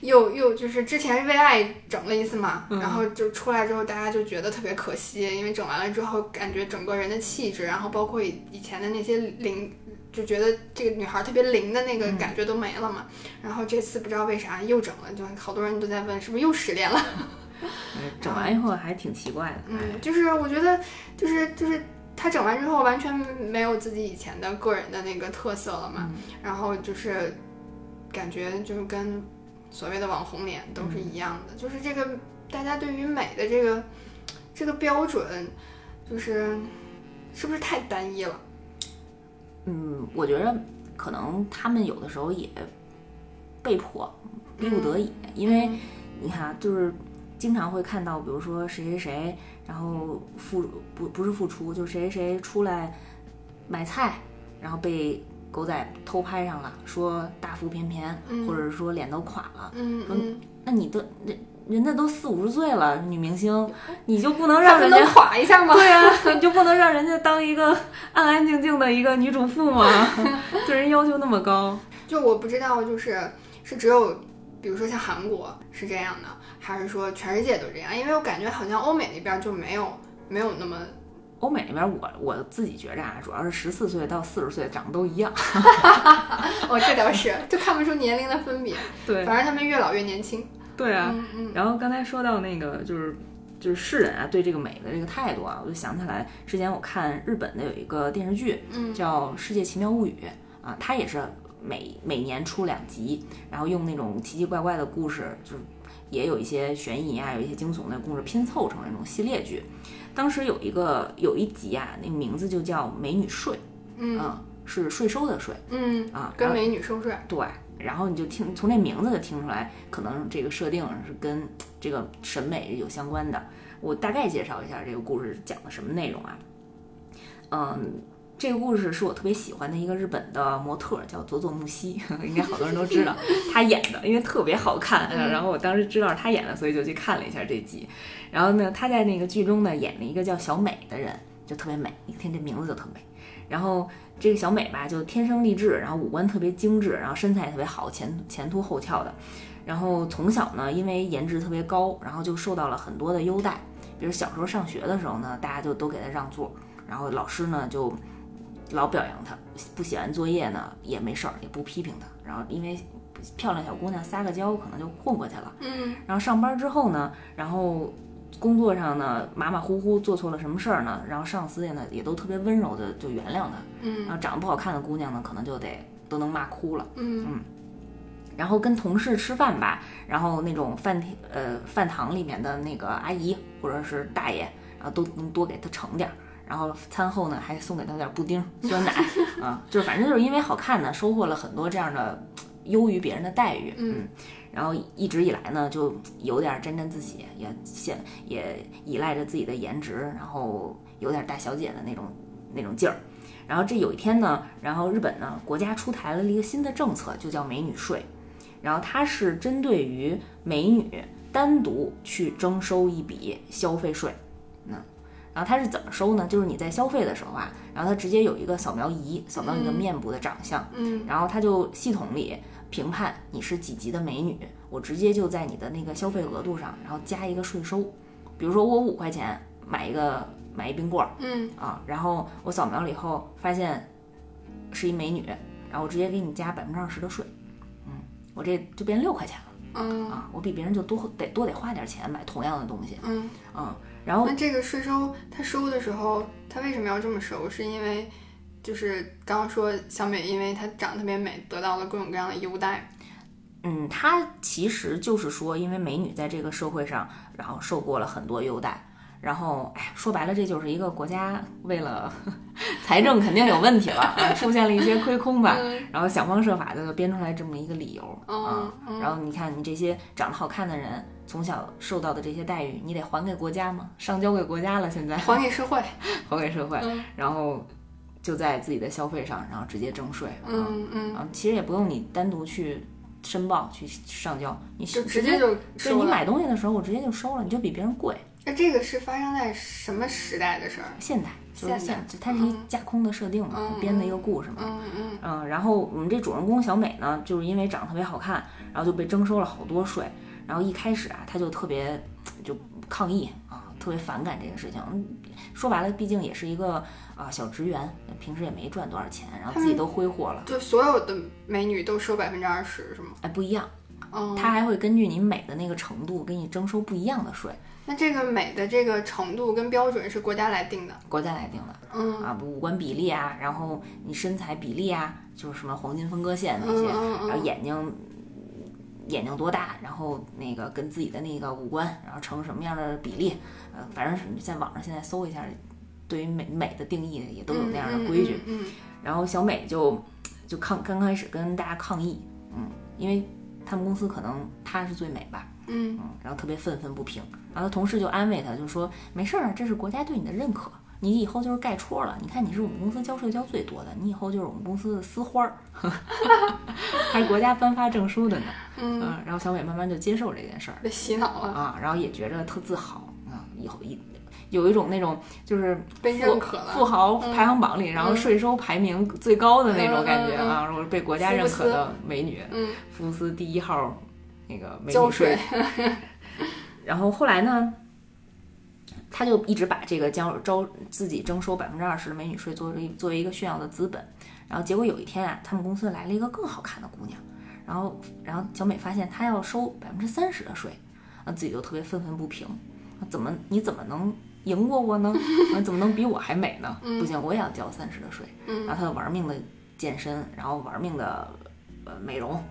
又又就是之前为爱整了一次嘛，嗯然后就出来之后，大家就觉得特别可惜，因为整完了之后，感觉整个人的气质，然后包括以以前的那些灵，就觉得这个女孩特别灵的那个嗯感觉都没了嘛。然后这次不知道为啥又整了，就好多人都在问是不是又失恋了。呃整完以后还挺奇怪的。嗯，就是我觉得就是就是他整完之后完全没有自己以前的个人的那个特色了嘛，然后就是感觉就是跟所谓的网红脸都是一样的，就是这个大家对于美的这个这个标准，就是是不是太单一了？嗯，我觉得可能他们有的时候也被迫、逼不得已，因为你看啊，就是经常会看到，比如说谁谁谁，然后付不不是付出，就谁谁谁出来买菜，然后被狗仔偷拍上了，说大腹便便，嗯或者说脸都垮了，嗯嗯，那你都人人家都四五十岁了，女明星，你就不能让人家垮一下吗？对呀、你就不能让人家当一个 安安静静的一个女主妇吗？对人要求那么高，就我不知道，就是是只有比如说像韩国是这样的，还是说全世界都这样？因为我感觉好像欧美那边就没有没有那么欧美那边我我自己觉着啊，主要是十四岁到四十岁长得都一样。哦，这倒是就看不出年龄的分别，对反正他们越老越年轻。对啊。嗯嗯然后刚才说到那个就是就是世人啊对这个美的这个态度啊，我就想起来之前我看日本的有一个电视剧，嗯叫《世界奇妙物语》啊，它也是每每年出两集，然后用那种奇奇怪怪的故事，就是也有一些悬疑啊，有一些惊悚的故事拼凑成那种系列剧。当时有一个有一集啊，那个名字就叫《美女税》，嗯啊，是税收的税嗯，啊，跟美女收税。对，然后你就听从这名字就听出来，可能这个设定是跟这个审美有相关的。我大概介绍一下这个故事讲的什么内容啊？嗯，这个故事是我特别喜欢的一个日本的模特，叫佐佐木希，应该好多人都知道 她演的，因为特别好看。嗯然后我当时知道是他演的，所以就去看了一下这集。然后呢，她在那个剧中呢演了一个叫小美的人，就特别美，一听这名字就特美。然后这个小美吧，就天生丽质，然后五官特别精致，然后身材也特别好，前前凸后翘的。然后从小呢，因为颜值特别高，然后就受到了很多的优待。比如小时候上学的时候呢，大家就都给她让座，然后老师呢就老表扬她，不写完作业呢也没事儿，也不批评她。然后因为漂亮小姑娘撒个娇，可能就混过去了。嗯然后上班之后呢，然后工作上呢马马虎虎做错了什么事儿呢，然后上司呢也都特别温柔的就原谅他。然嗯后长得不好看的姑娘呢，可能就得都能骂哭了。嗯然后跟同事吃饭吧，然后那种饭厅呃饭堂里面的那个阿姨或者是大爷，然后都能多给他盛点儿。然后餐后呢还送给他点布丁、酸奶啊，就是反正就是因为好看呢，收获了很多这样的优于别人的待遇。嗯然后一直以来呢，就有点沾沾自喜，也现也依赖着自己的颜值，然后有点大小姐的那种那种劲儿。然后这有一天呢，然后日本呢国家出台了一个新的政策，就叫美女税。然后它是针对于美女单独去征收一笔消费税，嗯，然后它是怎么收呢？就是你在消费的时候啊，然后它直接有一个扫描仪扫描你的面部的长相，嗯。然后它就系统里评判你是几级的美女，我直接就在你的那个消费额度上，然后加一个税收。比如说我五块钱买一个买一冰棍儿嗯。啊，然后我扫描了以后发现是一美女，然后我直接给你加百分之二十的税，嗯，我这就变六块钱了嗯。啊，我比别人就多得多得花点钱买同样的东西，嗯，嗯，然后那这个税收他收的时候，他为什么要这么收？是因为就是刚刚说小美，因为她长得特别美，得到了各种各样的优待。嗯，它其实就是说，因为美女在这个社会上，然后受过了很多优待，然后，哎，说白了，这就是一个国家为了 财政肯定有问题了啊，出现了一些亏空吧，然后想方设法的编出来这么一个理由啊。嗯然后你看，你这些长得好看的人，从小受到的这些待遇，你得还给国家吗？上交给国家了，现在还给社会。还给社会，嗯然后就在自己的消费上，然后直接征税啊。嗯嗯，啊，其实也不用你单独去申报去上交，你就直接就对收了。你买东西的时候，我直接就收了，你就比别人贵。那这个是发生在什么时代的事儿？现代就是现它是一架空的设定嘛，嗯编的一个故事嘛。嗯嗯嗯，然后我们这主人公小美呢，就是因为长得特别好看，然后就被征收了好多税。然后一开始啊，她就特别就抗议啊，特别反感这个事情。嗯说白了，毕竟也是一个啊小职员，平时也没赚多少钱，然后自己都挥霍了。就所有的美女都收百分之二十是吗？哎，不一样，嗯，它还会根据你美的那个程度给你征收不一样的税，那这个美的这个程度跟标准是国家来定的。国家来定的。嗯啊，五官比例啊，然后你身材比例啊，就是什么黄金分割线那嗯些，嗯然后眼睛眼睛多大，然后那个跟自己的那个五官，然后成什么样的比例，呃，反正是你在网上现在搜一下，对于美美的定义也都有那样的规矩。然后小美就就抗刚开始跟大家抗议，嗯，因为他们公司可能她是最美吧，嗯嗯，然后特别愤愤不平，然后同事就安慰他，就说没事儿，这是国家对你的认可，你以后就是盖戳了。你看你是我们公司交税交最多的，你以后就是我们公司的丝花儿，还是国家颁发证书的呢。嗯，嗯，然后小美慢慢就接受这件事儿被洗脑了，啊，然后也觉着特自豪啊，以后一有一种那种就是被认可了。富豪排行榜里，然后税收排名最高的那种感觉啊，然后被国家认可的美女，嗯，福斯第一号那个美女税税。然后后来呢，他就一直把这个将招自己征收百分之二十的美女税作为作为一个炫耀的资本。然后结果有一天啊，他们公司来了一个更好看的姑娘，然后然后小美发现她要收百分之三十的税，啊自己就特别愤愤不平，啊怎么你怎么能赢过我呢？啊怎么能比我还美呢？不行，我也要交三十的税。嗯然后她就玩命的健身，然后玩命的呃美容啊。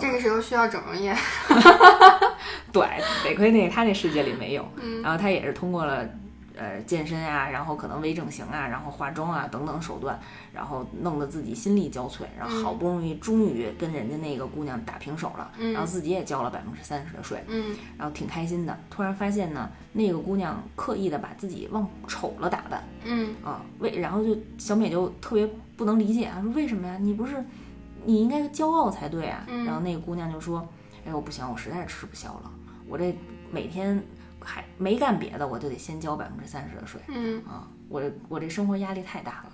这个时候需要整容液。对，得亏那他那世界里没有，嗯然后他也是通过了呃健身啊，然后可能微整形啊，然后化妆啊等等手段，然后弄得自己心力交瘁，然后好不容易终于跟人家那个姑娘打平手了，嗯然后自己也交了百分之三十的税，嗯然后挺开心的。突然发现呢，那个姑娘刻意的把自己往丑了打扮嗯啊，为然后就小美就特别不能理解啊，说为什么呀？你不是你应该骄傲才对啊。嗯然后那个姑娘就说，哎呦不行，我实在是吃不消了，我这每天还没干别的，我就得先交百分之三十的税嗯啊，我这我这生活压力太大了。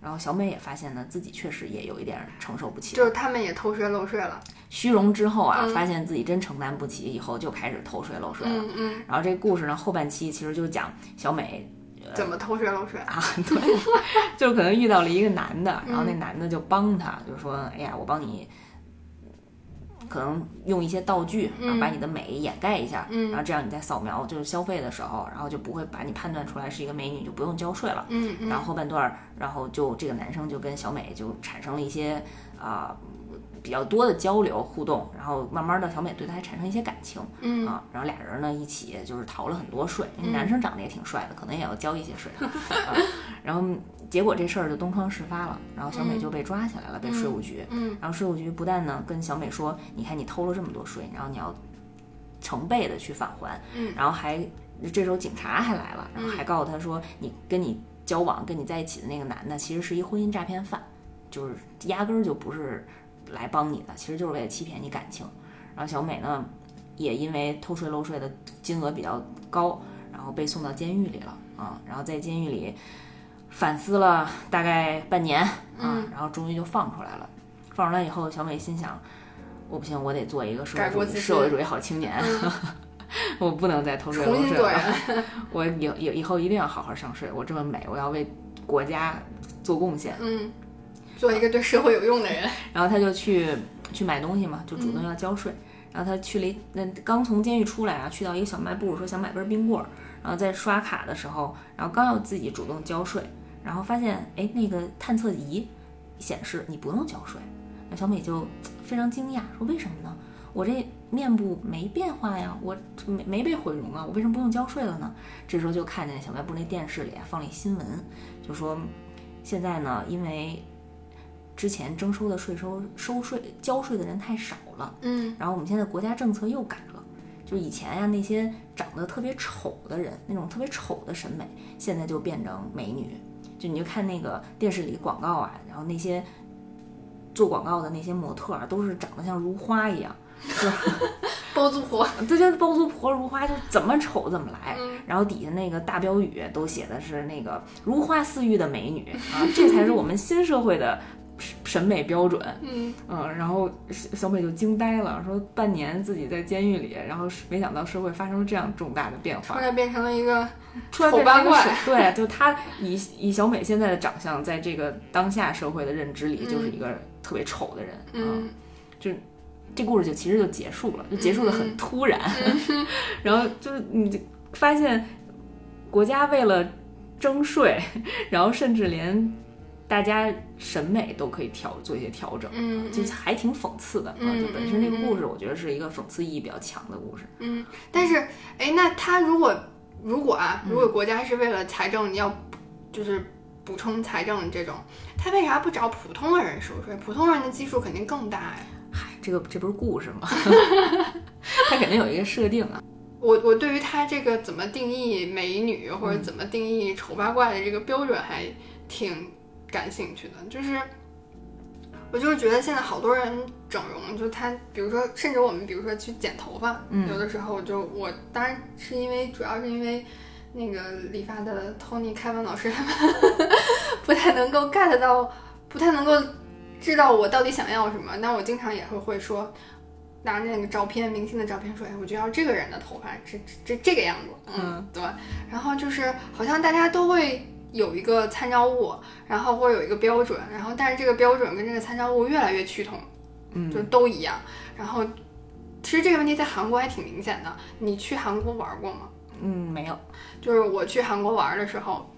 然后小美也发现呢，自己确实也有一点承受不起，就是他们也偷税漏税了。虚荣之后啊，嗯发现自己真承担不起，以后就开始偷税漏税了。嗯嗯，然后这故事呢，后半期其实就讲小美怎么偷税漏税？啊，对，就是可能遇到了一个男的，然后那嗯男的就帮他，就说：“哎呀，我帮你，可能用一些道具，把你的美掩盖一下，嗯然后这样你在扫描就是消费的时候，然后就不会把你判断出来是一个美女，就不用交税了。然后后半段儿，然后就这个男生就跟小美就产生了一些啊、比较多的交流互动，然后慢慢的小美对他还产生一些感情。嗯啊，然后俩人呢一起就是逃了很多税，因为男生长得也挺帅的，可能也要交一些税。啊、然后结果这事儿就东窗事发了，然后小美就被抓起来了，被税务局。嗯然后税务局不但呢跟小美说，你看你偷了这么多税，然后你要成倍的去返还，嗯然后还这时候警察还来了，然后还告诉他说，你跟你交往跟你在一起的那个男的其实是一婚姻诈骗犯，就是压根儿就不是来帮你的，其实就是为了欺骗你感情。然后小美呢，也因为偷税漏税的金额比较高，然后被送到监狱里了啊。然后在监狱里反思了大概半年啊，然后终于就放出来了。放出来以后，小美心想：我不行，我得做一个社会主义社会主义好青年，我不能再偷税漏税了。我以以以后一定要好好上税。我这么美，我要为国家做贡献。嗯，做一个对社会有用的人。然后他就去去买东西嘛，就主动要交税。然后他去了一那刚从监狱出来啊，去到一个小卖部，说想买根冰棍儿。然后在刷卡的时候，然后刚要自己主动交税，然后发现哎，那个探测仪显示你不用交税。那小美就非常惊讶，说为什么呢？我这面部没变化呀，我没没被毁容啊，我为什么不用交税了呢？这时候就看见小卖部那电视里放了一新闻，就说现在呢，因为之前征收的税收收税交税的人太少了，嗯，然后我们现在国家政策又改了，就以前呀那些长得特别丑的人，那种特别丑的审美，现在就变成美女，就你就看那个电视里广告啊，然后那些做广告的那些模特儿都是长得像如花一样。就 包租婆，这就包租婆如花，就怎么丑怎么来。然后底下那个大标语都写的是那个如花似玉的美女。啊，这才是我们新社会的审美标准。嗯嗯，然后小美就惊呆了，说半年自己在监狱里，然后没想到社会发生了这样重大的变化，突然变成了一个丑八怪。对，就她以以小美现在的长相，在这个当下社会的认知里，就是一个特别丑的人。嗯，就。这故事就其实就结束了，就结束的很突然，然后就是你发现国家为了征税，然后甚至连大家审美都可以调做一些调整，嗯，就还挺讽刺的啊。就本身这个故事，我觉得是一个讽刺意义比较强的故事。嗯，但是哎，那他如果如果啊，如果国家是为了财政要就是补充财政这种，他为啥不找普通的人收税？普通人的基数肯定更大呀。嗨，这个这不是故事吗？他肯定有一个设定啊。我我对于他这个怎么定义美女或者怎么定义丑八怪的这个标准还挺感兴趣的。就是我就是觉得现在好多人整容，就他比如说，甚至我们比如说去剪头发，有的时候就我当然是因为主要是因为那个理发的 Tony 开文老师他们 不太能够 get 到，不太能够。知道我到底想要什么，那我经常也会会说，拿那个照片，明星的照片说，哎，我就要这个人的头发，这这这个样子，嗯，对。然后就是好像大家都会有一个参照物，然后会有一个标准，然后但是这个标准跟这个参照物越来越趋同，嗯，就都一样。然后其实这个问题在韩国还挺明显的，你去韩国玩过吗？嗯，没有。就是我去韩国玩的时候。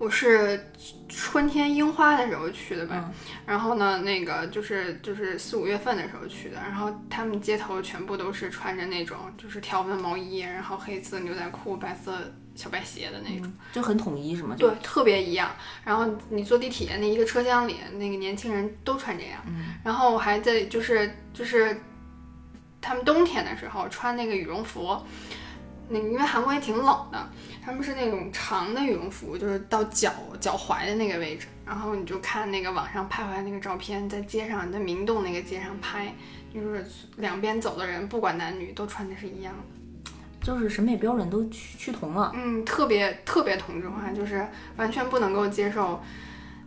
我是春天樱花的时候去的吧，然后呢，那个就是就是四五月份的时候去的，然后他们街头全部都是穿着那种就是条纹毛衣，然后黑色牛仔裤、白色小白鞋的那种，就很统一是吗？对，特别一样。然后你坐地铁那一个车厢里，那个年轻人都穿这样。然后我还在就是就是他们冬天的时候穿那个羽绒服，那因为韩国也挺冷的。他们是那种长的羽绒服，就是到脚脚踝的那个位置，然后你就看那个网上拍回来那个照片，在街上，在明洞那个街上拍，就是两边走的人，不管男女，都穿的是一样的，就是审美标准都趋趋同了。嗯，特别特别同质化，就是完全不能够接受，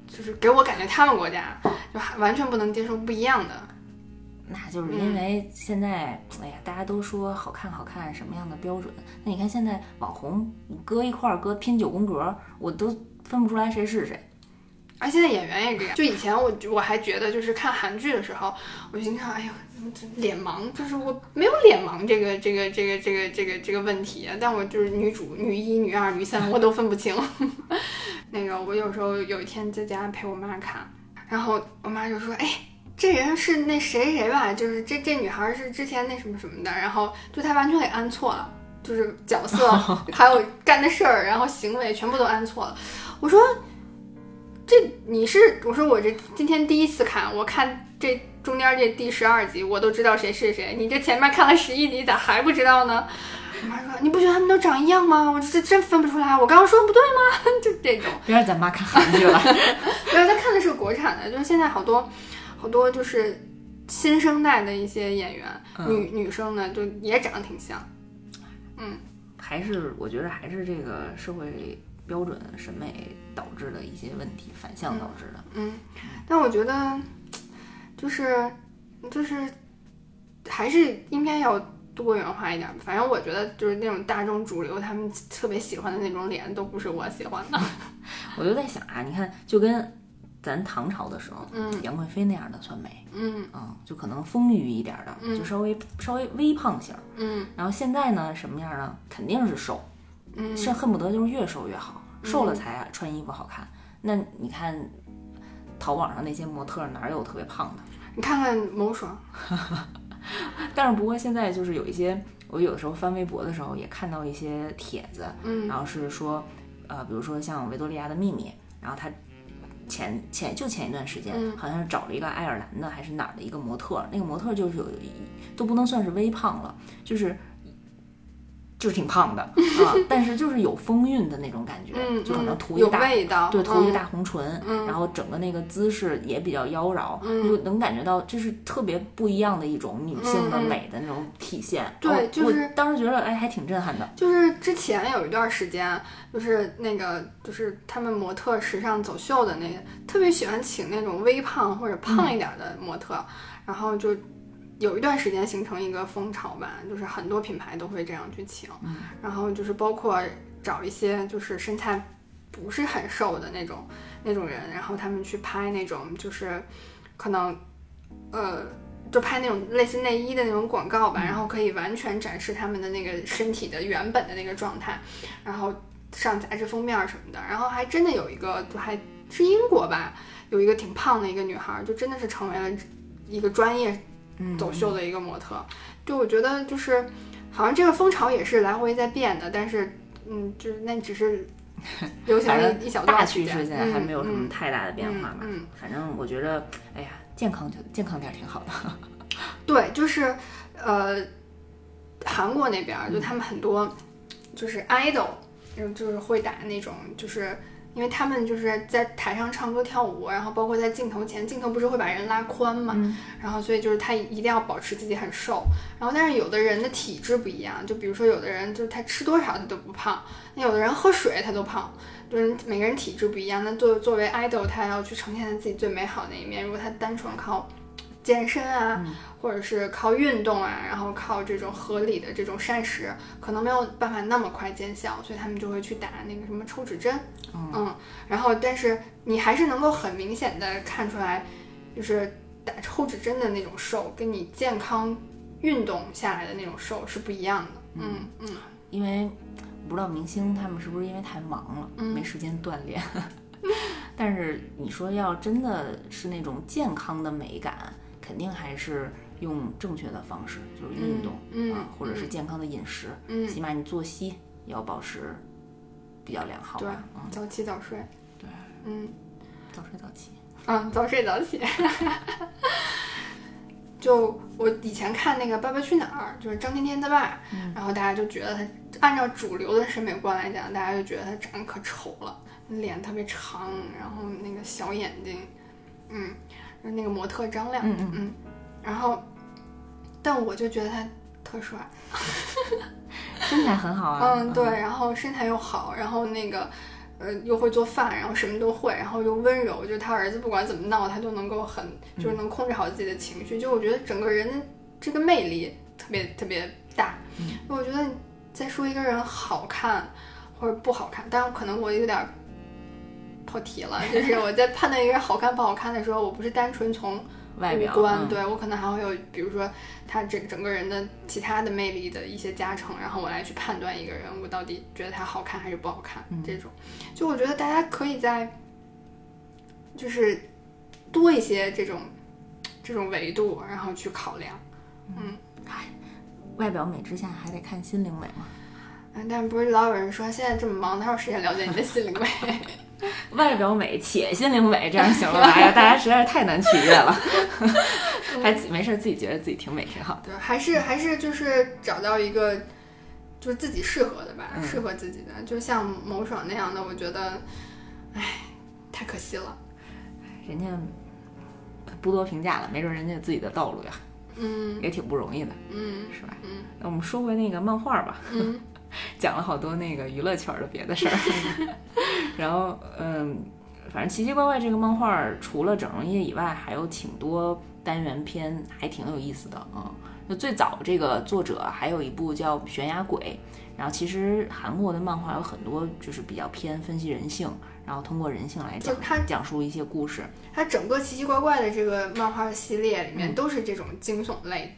就是给我感觉他们国家就完全不能接受不一样的。那就是因为现在，哎呀，大家都说好看好看，什么样的标准？那你看现在网红搁一块儿搁拼九宫格，我都分不出来谁是谁。而现在演员也这样。就以前我我还觉得，就是看韩剧的时候，我经常哎呦，脸盲，就是我没有脸盲这个这个这个这个这个这个问题，但我就是女主女一、女二、女三我都分不清。那个我有时候有一天在家陪我妈看，然后我妈就说：“哎。”这人是那谁谁吧，就是这这女孩是之前那什么什么的，然后就她完全给安错了，就是角色 还有干的事儿，然后行为全部都安错了。我说，这你是我说我这今天第一次看，我看这中间这第十二集，我都知道谁是谁，你这前面看了十一集咋还不知道呢？我妈说你不觉得他们都长一样吗？我这真分不出来，我刚刚说不对吗？就这种。别让咱妈看韩剧了，没有，她看的是国产的，就是现在好多。好多就是新生代的一些演员，嗯女女生呢就也长得挺像。嗯还是我觉得还是这个社会标准审美导致的一些问题，反向导致的。嗯，但我觉得就是就是还是应该要多元化一点。反正我觉得就是那种大众主流他们特别喜欢的那种脸，都不是我喜欢的。我就在想啊，你看，就跟咱唐朝的时候，嗯杨贵妃那样的算美，嗯嗯，就可能丰腴一点的，嗯就稍微稍微微胖型儿。嗯然后现在呢，什么样呢？肯定是瘦，嗯是恨不得就是越瘦越好，瘦了才穿衣服好看。那你看，淘宝上那些模特哪有特别胖的？你看看某爽，但是不过现在就是有一些，我有的时候翻微博的时候也看到一些帖子，嗯然后是说，呃，比如说像维多利亚的秘密，然后他前前就前一段时间，嗯好像是找了一个爱尔兰的还是哪儿的一个模特，那个模特就是有一都不能算是微胖了，就是。就是挺胖的 啊，但是就是有风韵的那种感觉，嗯，就可能涂一大味道，对，涂一大红唇，嗯然后整个那个姿势也比较妖娆，嗯就能感觉到这是特别不一样的一种女性的美的那种体现。对哦就是当时觉得哎还挺震撼的。就是之前有一段时间，就是那个就是他们模特时尚走秀的那个，特别喜欢请那种微胖或者胖一点的模特，然后就有一段时间形成一个风潮吧，就是很多品牌都会这样去请，然后就是包括找一些就是身材不是很瘦的那种那种人，然后他们去拍那种就是可能呃。就拍那种类似内衣的那种广告吧，然后可以完全展示他们的那个身体的原本的那个状态，然后上杂志封面什么的，然后还真的有一个，就还是英国吧，有一个挺胖的一个女孩，就真的是成为了一个专业嗯，走秀的一个模特。就我觉得就是好像这个风潮也是来回在变的，但是嗯，就是那只是 流行了一一小段时间，趋势现在还没有什么嗯太大的变化嘛。反正我觉得，哎呀，健康就健康点儿挺好的。对，就是呃，韩国那边儿就他们很多就是 idol，嗯就是会打那种，就是因为他们就是在台上唱歌跳舞，然后包括在镜头前，镜头不是会把人拉宽嘛，嗯然后所以就是他一定要保持自己很瘦，然后但是有的人的体质不一样，就比如说有的人就是他吃多少他都不胖，那有的人喝水他都胖。就是每个人体质不一样，那作作为 idol，他要去呈现他自己最美好的那一面。如果他单纯靠健身啊，或者是靠运动啊，然后靠这种合理的这种膳食，可能没有办法那么快见效，所以他们就会去打那个什么抽脂针，嗯，然后但是你还是能够很明显的看出来，就是打抽脂针的那种瘦，跟你健康运动下来的那种瘦是不一样的，嗯嗯。因为不知道明星他们是不是因为太忙了，嗯。没时间锻炼。但是你说要真的是那种健康的美感，肯定还是用正确的方式，就是运动，嗯啊，或者是健康的饮食，嗯，起码你作息要保持比较良好对，嗯，早起早睡，对，嗯。早睡早起。嗯，早睡早起。就我以前看那个《爸爸去哪儿》，就是张天天他爸，然后大家就觉得他按照主流的审美观来讲，大家就觉得他长得可丑了，脸特别长，然后那个小眼睛，嗯，就是那个模特张亮，嗯嗯。然后，但我就觉得他特帅，身材很好啊，嗯，对，然后身材又好，然后那个，呃，又会做饭，然后什么都会，然后又温柔，就他儿子不管怎么闹，他都能够很，就是能控制好自己的情绪。就我觉得整个人的这个魅力特别特别大。嗯。我觉得再说一个人好看或者不好看，当然可能我有点跑题了，就是我在判断一个人好看不好看的时候，我不是单纯从外表对我可能还会有，比如说他整整个人的其他的魅力的一些加成，然后我来去判断一个人，我到底觉得他好看还是不好看。嗯这种，就我觉得大家可以在，就是多一些这种这种维度，然后去考量。嗯外表美之下还得看心灵美嘛。嗯，但不是老有人说现在这么忙，哪有时间了解你的心灵美？外表美且心灵美，这样行了吧？哎呀，大家实在是太难取悦了，还自没事自己觉得自己挺美挺好的。对，还是还是就是找到一个就是自己适合的吧，嗯适合自己的，就像某爽那样的，我觉得，哎，太可惜了。人家不多评价了，没准人家有自己的道路呀，嗯也挺不容易的，嗯是吧？嗯那我们说回那个漫画吧，嗯讲了好多那个娱乐圈的别的事儿，然后嗯，反正奇奇怪怪这个漫画除了整容业以外，还有挺多单元片，还挺有意思的啊。就最早这个作者还有一部叫《悬崖鬼》，然后其实韩国的漫画有很多就是比较偏分析人性，然后通过人性来讲讲述一些故事。它整个奇奇怪怪的这个漫画系列里嗯面都是这种惊悚类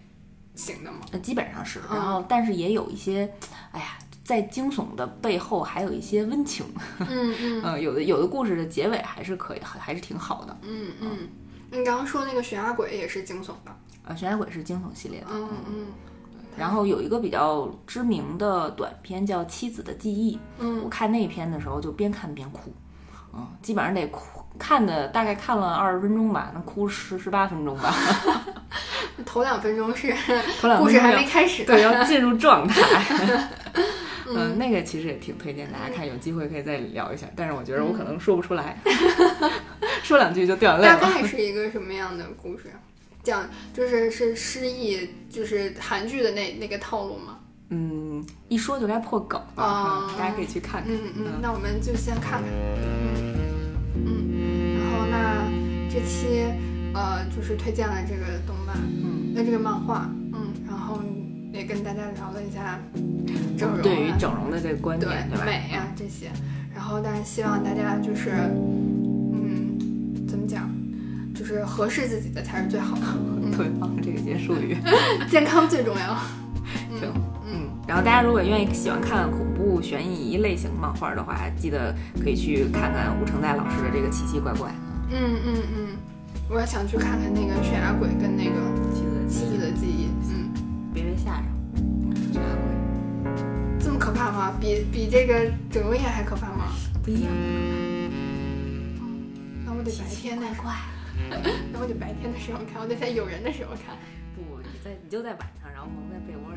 型的吗？呃，基本上是，嗯。然后但是也有一些，哎呀，在惊悚的背后还有一些温情，嗯 嗯。嗯，有的有的故事的结尾还是可以，还还是挺好的。嗯嗯，你刚刚说那个悬崖鬼也是惊悚的，呃，悬崖鬼是惊悚系列的，嗯嗯然后有一个比较知名的短片叫《妻子的记忆》，嗯。我嗯看那篇的时候就边看边哭，嗯，基本上得哭，看的大概看了二十分钟吧，能哭十十八分钟吧，头两分钟是 头两故事还没开始，对，要进入状态。嗯，那个其实也挺推荐大家看，有机会可以再聊一下。但是我觉得我可能说不出来，说两句就掉眼泪了。大概是一个什么样的故事？讲就是是失忆，就是韩剧的那那个套路吗？嗯，一说就该破梗了，哦嗯大家可以去看看。嗯嗯，那我们就先看看，嗯嗯，然后那这期呃就是推荐了这个动漫，嗯，那这个漫画，嗯，然后也跟大家聊了一下整容、啊，对于整容的这个观对点，对吧？美啊这些，然后但是希望大家就是嗯怎么讲，就是合适自己的才是最好的，嗯对，放这个结束语。健康最重要。行，嗯，然后大家如果愿意喜欢看恐怖悬疑类型漫画的话，记得可以去看看吴承代老师的这个奇奇怪怪嗯嗯嗯，我也想去看看那个悬崖鬼跟那个妻子的记忆，嗯，别被吓着，这还会这么可怕吗？比比这个整容液还可怕吗？不一样。那我得白天 那我得白天的时候看，我得在有人的时候看。不，你在你就在晚上，然后蒙在被窝